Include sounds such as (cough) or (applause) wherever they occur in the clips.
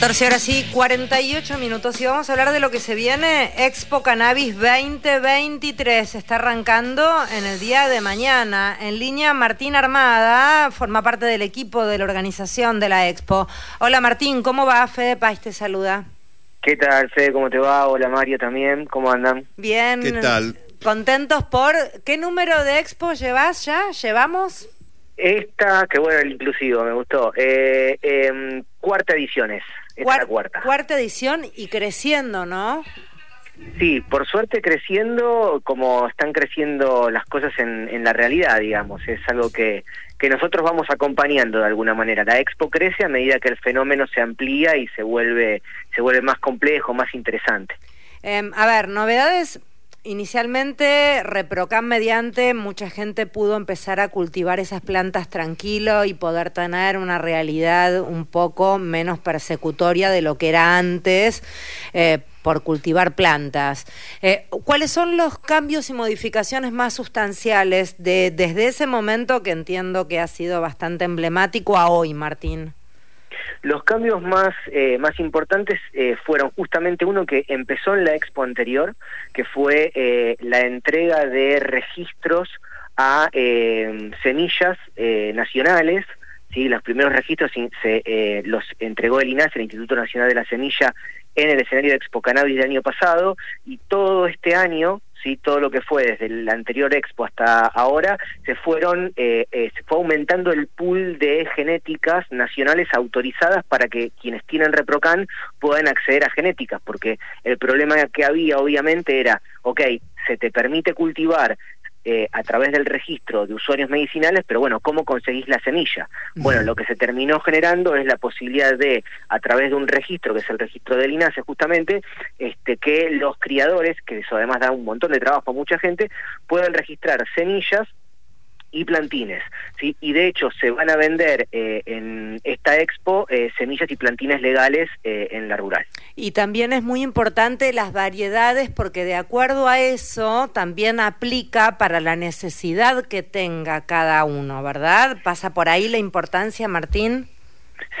14 horas y 48 minutos y vamos a hablar de lo que se viene. Expo Cannabis 2023 está arrancando en el día de mañana. En línea Martín Armada, forma parte del equipo de la organización de la Expo. Hola Martín, ¿cómo va? Fede Pais te saluda. ¿Qué tal, Fede? ¿Cómo te va? Hola Mario también, ¿cómo andan? Bien. ¿Qué tal? Contentos por... ¿Qué número de Expo llevas ya? ¿Llevamos? Esta, que bueno, el inclusivo, me gustó. Eh, em, cuarta edición es. Esta es la cuarta. Cuarta edición y creciendo, ¿no? Sí, por suerte creciendo como están creciendo las cosas en, en la realidad, digamos. Es algo que, que nosotros vamos acompañando de alguna manera. La expo crece a medida que el fenómeno se amplía y se vuelve, se vuelve más complejo, más interesante. Em, a ver, novedades Inicialmente, Reprocam mediante, mucha gente pudo empezar a cultivar esas plantas tranquilo y poder tener una realidad un poco menos persecutoria de lo que era antes eh, por cultivar plantas. Eh, ¿Cuáles son los cambios y modificaciones más sustanciales de, desde ese momento que entiendo que ha sido bastante emblemático a hoy, Martín? Los cambios más, eh, más importantes eh, fueron justamente uno que empezó en la expo anterior, que fue eh, la entrega de registros a semillas nacionales. ¿sí? Los primeros registros se los entregó el INAS, el Instituto Nacional de la Semilla, en el escenario de Expo Cannabis del año pasado, y todo este año ¿sí? todo lo que fue desde el anterior expo hasta ahora, se fueron, eh, eh, se fue aumentando el pool de genéticas nacionales autorizadas para que quienes tienen ReproCan puedan acceder a genéticas, porque el problema que había obviamente era, ok, se te permite cultivar eh, a través del registro de usuarios medicinales, pero bueno, ¿cómo conseguís la semilla? Bueno, lo que se terminó generando es la posibilidad de, a través de un registro, que es el registro del INASE justamente, este, que los criadores, que eso además da un montón de trabajo a mucha gente, puedan registrar semillas y plantines, ¿sí? Y de hecho se van a vender eh, en esta expo eh, semillas y plantines legales eh, en la rural. Y también es muy importante las variedades porque de acuerdo a eso también aplica para la necesidad que tenga cada uno, ¿verdad? ¿Pasa por ahí la importancia, Martín?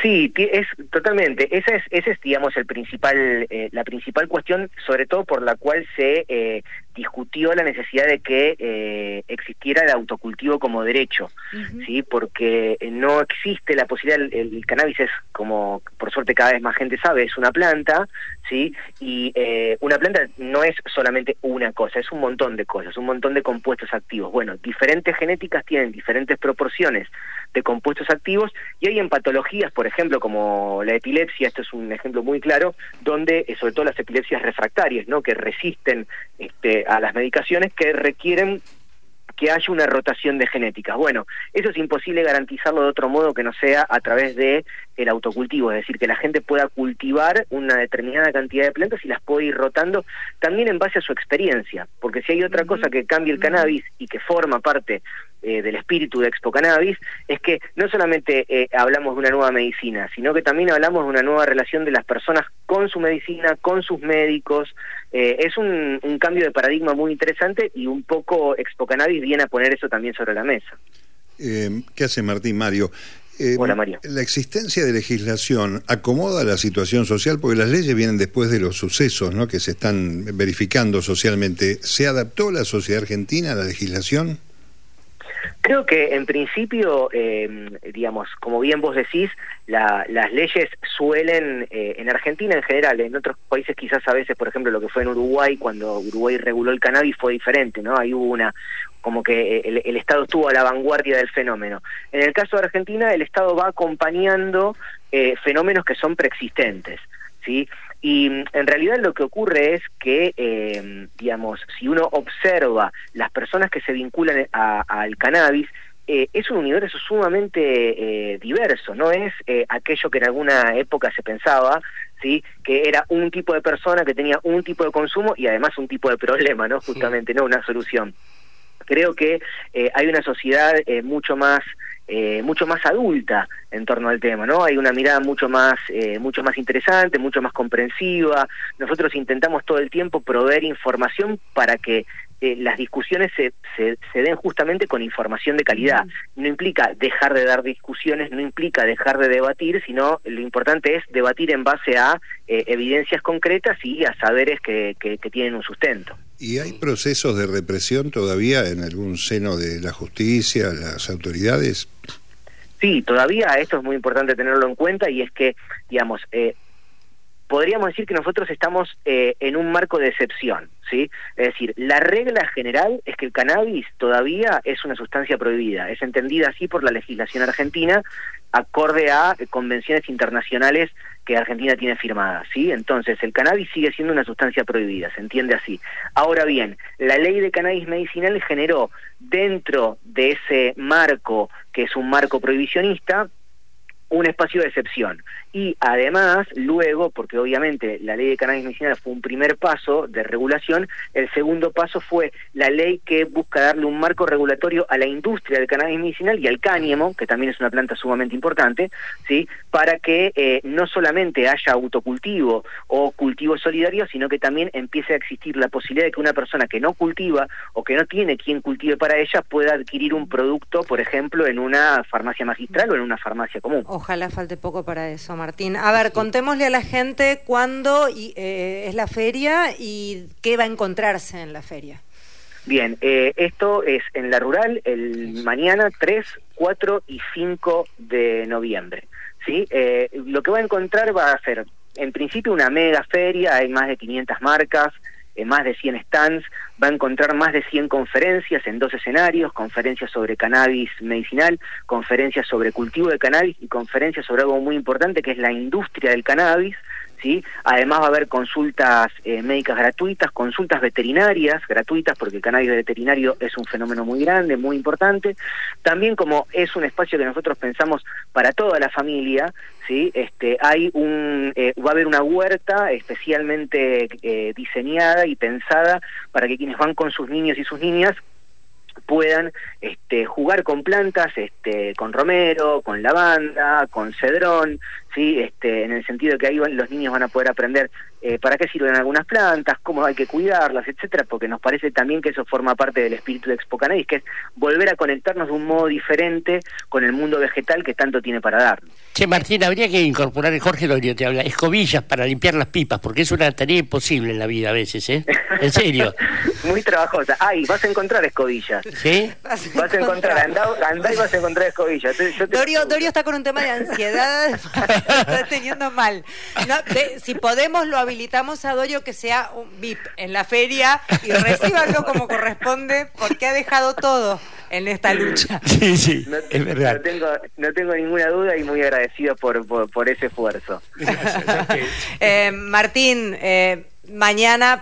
Sí, es totalmente. Esa es, ese es, digamos, el principal, la principal cuestión, sobre todo por la cual se eh, discutió la necesidad de que eh, existiera el autocultivo como derecho, sí, porque no existe la posibilidad. El, cannabis es, como por suerte cada vez más gente sabe, es una planta, sí, y eh, una planta no es solamente una cosa, es un montón de cosas, un montón de compuestos activos. Bueno, diferentes genéticas tienen diferentes proporciones de compuestos activos y hay en patologías, por ejemplo, como la epilepsia, esto es un ejemplo muy claro, donde eh, sobre todo las epilepsias refractarias, ¿no? que resisten este, a las medicaciones que requieren que haya una rotación de genéticas. Bueno, eso es imposible garantizarlo de otro modo que no sea a través de el autocultivo, es decir, que la gente pueda cultivar una determinada cantidad de plantas y las pueda ir rotando también en base a su experiencia, porque si hay otra cosa que cambie el cannabis y que forma parte eh, del espíritu de Expo Cannabis, es que no solamente eh, hablamos de una nueva medicina, sino que también hablamos de una nueva relación de las personas con su medicina, con sus médicos. Eh, es un, un cambio de paradigma muy interesante y un poco Expo Cannabis viene a poner eso también sobre la mesa. ¿Qué hace Martín Mario? Eh, Hola, Mario. La existencia de legislación acomoda la situación social porque las leyes vienen después de los sucesos ¿no? que se están verificando socialmente. ¿Se adaptó la sociedad argentina a la legislación? Creo que en principio, eh, digamos, como bien vos decís, las leyes suelen, eh, en Argentina en general, en otros países quizás a veces, por ejemplo, lo que fue en Uruguay, cuando Uruguay reguló el cannabis fue diferente, ¿no? Ahí hubo una, como que el, el Estado estuvo a la vanguardia del fenómeno. En el caso de Argentina, el Estado va acompañando eh, fenómenos que son preexistentes. ¿sí? Y mm, en realidad lo que ocurre es que, eh, digamos, si uno observa las personas que se vinculan al cannabis, eh, es un universo sumamente eh, diverso, no es aquello que en alguna época se pensaba, sí, que era un tipo de persona que tenía un tipo de consumo y además un tipo de problema, no, justamente, no una solución. Creo que hay una sociedad mucho más eh, mucho más adulta en torno al tema, ¿no? Hay una mirada mucho más, eh, mucho más interesante, mucho más comprensiva. Nosotros intentamos todo el tiempo proveer información para que eh, las discusiones se, se, den justamente con información de calidad. No implica dejar de dar discusiones, no implica dejar de debatir, sino lo importante es debatir en base a eh, evidencias concretas y a saberes que, que, tienen un sustento. ¿Y hay procesos de represión todavía en algún seno de la justicia, las autoridades? Sí, todavía esto es muy importante tenerlo en cuenta y es que, digamos, eh, podríamos decir que nosotros estamos eh, en un marco de excepción, ¿sí? Es decir, la regla general es que el cannabis todavía es una sustancia prohibida, es entendida así por la legislación argentina, acorde a convenciones internacionales que Argentina tiene firmadas, ¿sí? Entonces, el cannabis sigue siendo una sustancia prohibida, se entiende así. Ahora bien, la ley de cannabis medicinal generó dentro de ese marco, que es un marco prohibicionista, un espacio de excepción. Y además, luego, porque obviamente la ley de cannabis medicinal fue un primer paso de regulación, el segundo paso fue la ley que busca darle un marco regulatorio a la industria del cannabis medicinal y al cáñamo, que también es una planta sumamente importante, ¿sí? para que eh, no solamente haya autocultivo o cultivo solidario, sino que también empiece a existir la posibilidad de que una persona que no cultiva o que no tiene quien cultive para ella pueda adquirir un producto, por ejemplo, en una farmacia magistral o en una farmacia común. Ojalá falte poco para eso. Martín. A ver, contémosle a la gente cuándo eh, es la feria y qué va a encontrarse en la feria. Bien, eh, esto es en la rural el mañana 3, 4 y 5 de noviembre. ¿sí? Eh, lo que va a encontrar va a ser, en principio, una mega feria, hay más de 500 marcas, más de 100 stands, va a encontrar más de 100 conferencias en dos escenarios, conferencias sobre cannabis medicinal, conferencias sobre cultivo de cannabis y conferencias sobre algo muy importante que es la industria del cannabis, ¿sí? Además va a haber consultas eh, médicas gratuitas, consultas veterinarias gratuitas, porque el cannabis veterinario es un fenómeno muy grande, muy importante. También como es un espacio que nosotros pensamos para toda la familia, ¿sí? Este, hay un, eh, va a haber una huerta especialmente eh, diseñada y pensada para que quienes van con sus niños y sus niñas puedan este, jugar con plantas, este, con romero, con lavanda, con cedrón, sí, este, en el sentido de que ahí los niños van a poder aprender eh, para qué sirven algunas plantas, cómo hay que cuidarlas, etcétera, porque nos parece también que eso forma parte del espíritu de Expo Cannabis, que es volver a conectarnos de un modo diferente con el mundo vegetal que tanto tiene para dar. Che, Martín, habría que incorporar, Jorge Dorio te habla, escobillas para limpiar las pipas, porque es una tarea imposible en la vida a veces, ¿eh? En serio. (laughs) Muy trabajosa. Ay, vas a encontrar escobillas. ¿Sí? Vas a encontrar, andá, y vas a encontrar escobillas. Dorio, Dorio está con un tema de ansiedad, (laughs) está teniendo mal. si podemos, lo habilitamos a Dorio que sea un VIP en la feria y recíbanlo como corresponde, porque ha dejado todo en esta lucha. (laughs) Sí, sí, no, es verdad. No tengo, no tengo ninguna duda y muy agradecido por, por, ese esfuerzo. eh, Martín, eh, mañana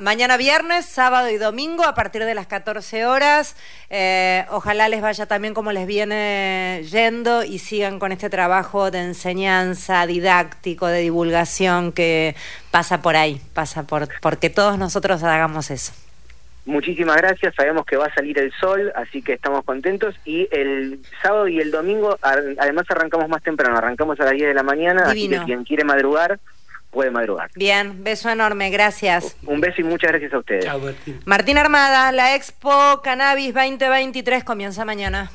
mañana viernes, sábado y domingo a partir de las 14 horas. Eh, ojalá les vaya también como les viene yendo y sigan con este trabajo de enseñanza, didáctico, de divulgación que pasa por ahí, pasa por porque todos nosotros hagamos eso. Muchísimas gracias, sabemos que va a salir el sol, así que estamos contentos. Y el sábado y el domingo, además arrancamos más temprano, arrancamos a las 10 de la mañana, así que quien quiere madrugar, puede madrugar. Bien, beso enorme, gracias. Un beso y muchas gracias a ustedes. Martín. Martín Armada, la Expo Cannabis 2023 comienza mañana.